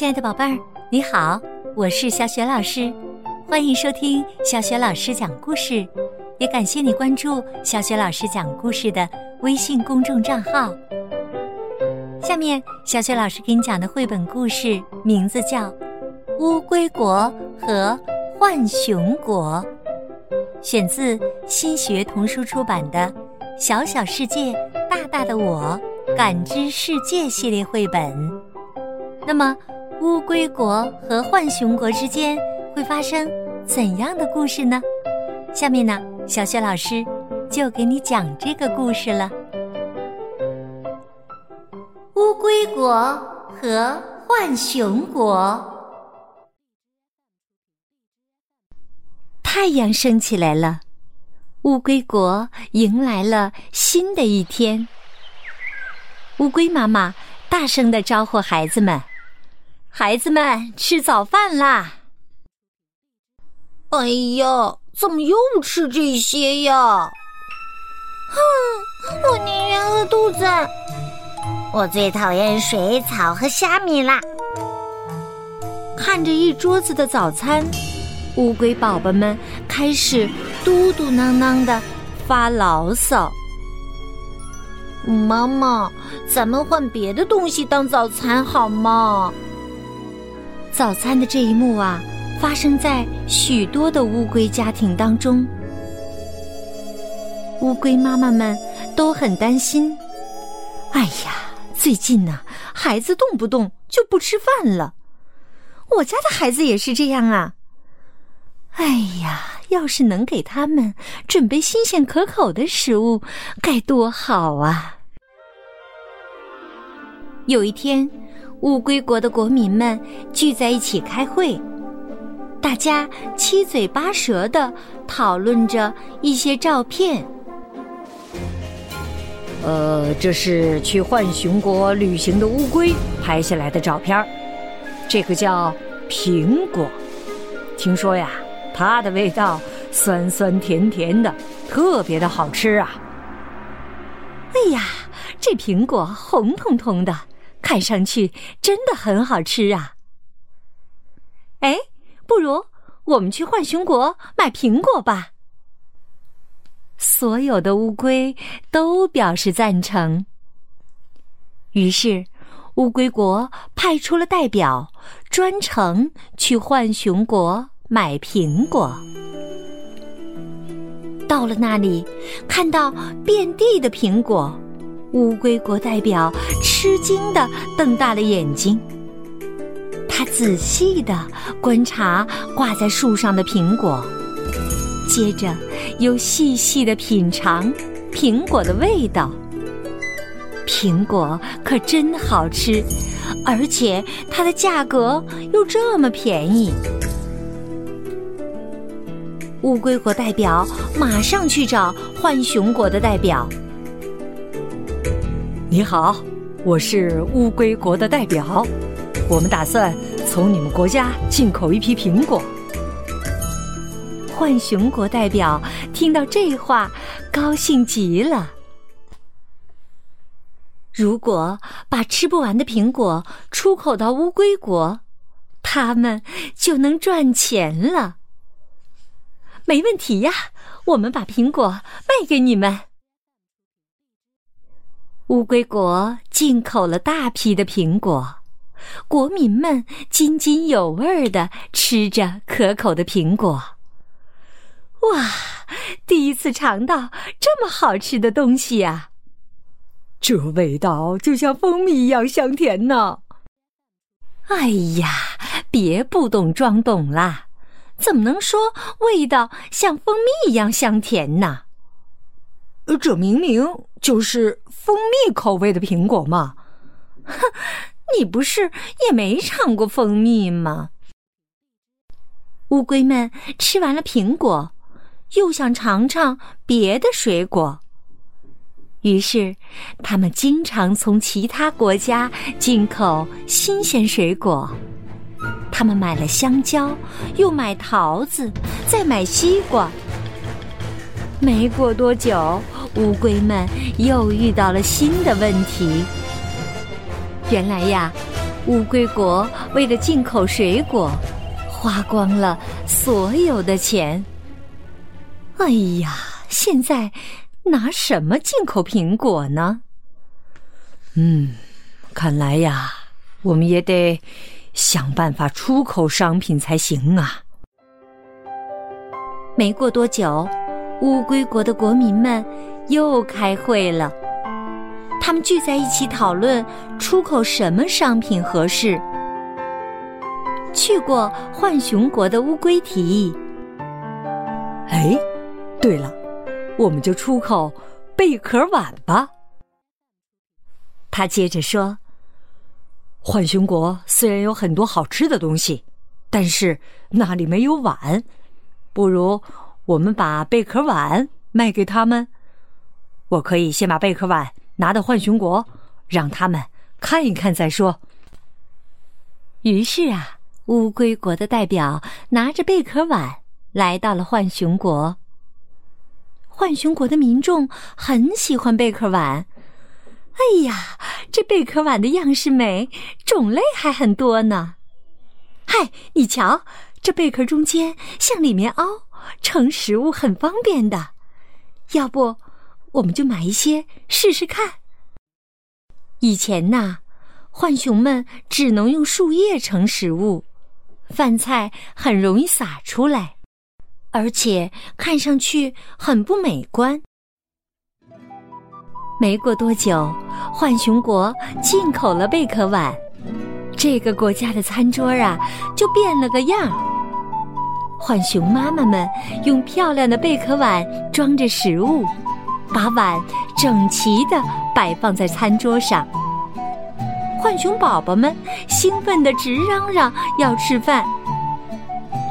亲爱的宝贝儿，你好，我是小雪老师，欢迎收听小雪老师讲故事，也感谢你关注小雪老师讲故事的微信公众账号。下面，小雪老师给你讲的绘本故事名字叫《乌龟国和浣熊国》，选自新学童书出版的《小小世界，大大的我》感知世界系列绘本。那么，乌龟国和浣熊国之间会发生怎样的故事呢？下面呢，小雪老师就给你讲这个故事了。乌龟国和浣熊国，太阳升起来了，乌龟国迎来了新的一天。乌龟妈妈大声的招呼孩子们。孩子们吃早饭啦！哎呀，怎么又吃这些呀？哼，我宁愿饿肚子。我最讨厌水草和虾米啦！看着一桌子的早餐，乌龟宝宝们开始嘟嘟囔囔的发牢骚。妈妈，咱们换别的东西当早餐好吗？早餐的这一幕啊，发生在许多的乌龟家庭当中。乌龟妈妈们都很担心。哎呀，最近呢，孩子动不动就不吃饭了。我家的孩子也是这样啊。哎呀，要是能给他们准备新鲜可口的食物，该多好啊！有一天。乌龟国的国民们聚在一起开会，大家七嘴八舌的讨论着一些照片。呃，这是去浣熊国旅行的乌龟拍下来的照片这个叫苹果，听说呀，它的味道酸酸甜甜的，特别的好吃啊！哎呀，这苹果红彤彤的。看上去真的很好吃啊！哎，不如我们去浣熊国买苹果吧。所有的乌龟都表示赞成。于是，乌龟国派出了代表，专程去浣熊国买苹果。到了那里，看到遍地的苹果。乌龟国代表吃惊的瞪大了眼睛，他仔细的观察挂在树上的苹果，接着又细细的品尝苹果的味道。苹果可真好吃，而且它的价格又这么便宜。乌龟国代表马上去找浣熊国的代表。你好，我是乌龟国的代表，我们打算从你们国家进口一批苹果。浣熊国代表听到这话，高兴极了。如果把吃不完的苹果出口到乌龟国，他们就能赚钱了。没问题呀，我们把苹果卖给你们。乌龟国进口了大批的苹果，国民们津津有味的吃着可口的苹果。哇，第一次尝到这么好吃的东西呀！这味道就像蜂蜜一样香甜呢。哎呀，别不懂装懂啦！怎么能说味道像蜂蜜一样香甜呢？这明明就是蜂蜜口味的苹果嘛！哼，你不是也没尝过蜂蜜吗？乌龟们吃完了苹果，又想尝尝别的水果，于是他们经常从其他国家进口新鲜水果。他们买了香蕉，又买桃子，再买西瓜。没过多久。乌龟们又遇到了新的问题。原来呀，乌龟国为了进口水果，花光了所有的钱。哎呀，现在拿什么进口苹果呢？嗯，看来呀，我们也得想办法出口商品才行啊。没过多久，乌龟国的国民们又开会了。他们聚在一起讨论出口什么商品合适。去过浣熊国的乌龟提议：“哎，对了，我们就出口贝壳碗吧。”他接着说：“浣熊国虽然有很多好吃的东西，但是那里没有碗，不如我们把贝壳碗卖给他们。我可以先把贝壳碗。”拿到浣熊国，让他们看一看再说。于是啊，乌龟国的代表拿着贝壳碗来到了浣熊国。浣熊国的民众很喜欢贝壳碗。哎呀，这贝壳碗的样式美，种类还很多呢。嗨，你瞧，这贝壳中间向里面凹，盛食物很方便的。要不？我们就买一些试试看。以前呐，浣熊们只能用树叶盛食物，饭菜很容易洒出来，而且看上去很不美观。没过多久，浣熊国进口了贝壳碗，这个国家的餐桌啊就变了个样。浣熊妈妈们用漂亮的贝壳碗装着食物。把碗整齐的摆放在餐桌上，浣熊宝宝们兴奋的直嚷嚷要吃饭。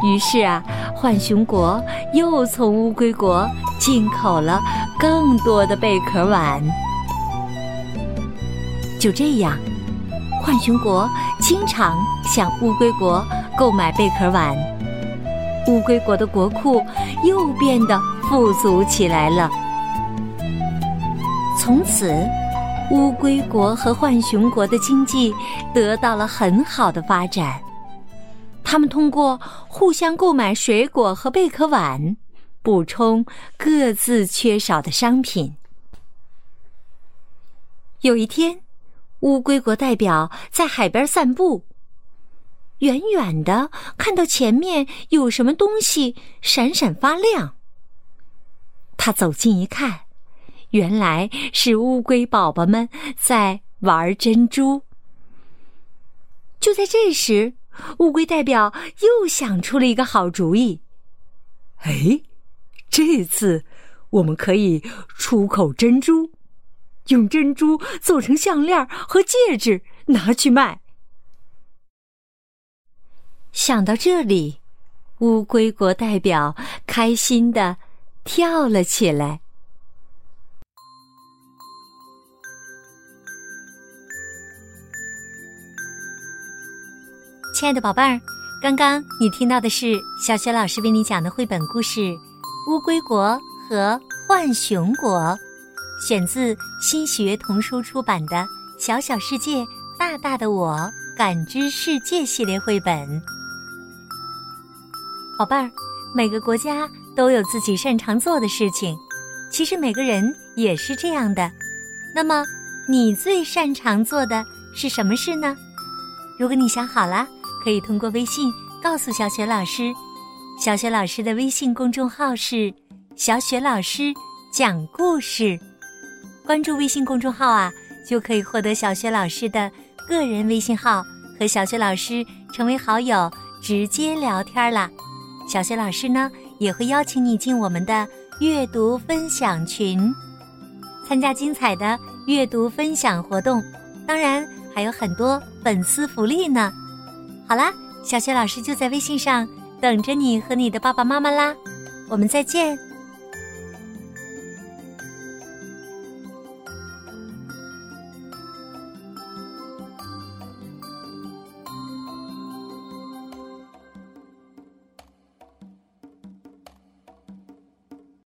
于是啊，浣熊国又从乌龟国进口了更多的贝壳碗。就这样，浣熊国经常向乌龟国购买贝壳碗，乌龟国的国库又变得富足起来了。从此，乌龟国和浣熊国的经济得到了很好的发展。他们通过互相购买水果和贝壳碗，补充各自缺少的商品。有一天，乌龟国代表在海边散步，远远的看到前面有什么东西闪闪发亮。他走近一看。原来是乌龟宝宝们在玩珍珠。就在这时，乌龟代表又想出了一个好主意。哎，这次我们可以出口珍珠，用珍珠做成项链和戒指，拿去卖。想到这里，乌龟国代表开心的跳了起来。亲爱的宝贝儿，刚刚你听到的是小雪老师为你讲的绘本故事《乌龟国和浣熊国》，选自新学童书出版的《小小世界，大大的我感知世界》系列绘本。宝贝儿，每个国家都有自己擅长做的事情，其实每个人也是这样的。那么，你最擅长做的是什么事呢？如果你想好了。可以通过微信告诉小雪老师，小雪老师的微信公众号是“小雪老师讲故事”。关注微信公众号啊，就可以获得小雪老师的个人微信号，和小雪老师成为好友，直接聊天啦。小雪老师呢，也会邀请你进我们的阅读分享群，参加精彩的阅读分享活动，当然还有很多粉丝福利呢。好啦，小雪老师就在微信上等着你和你的爸爸妈妈啦，我们再见。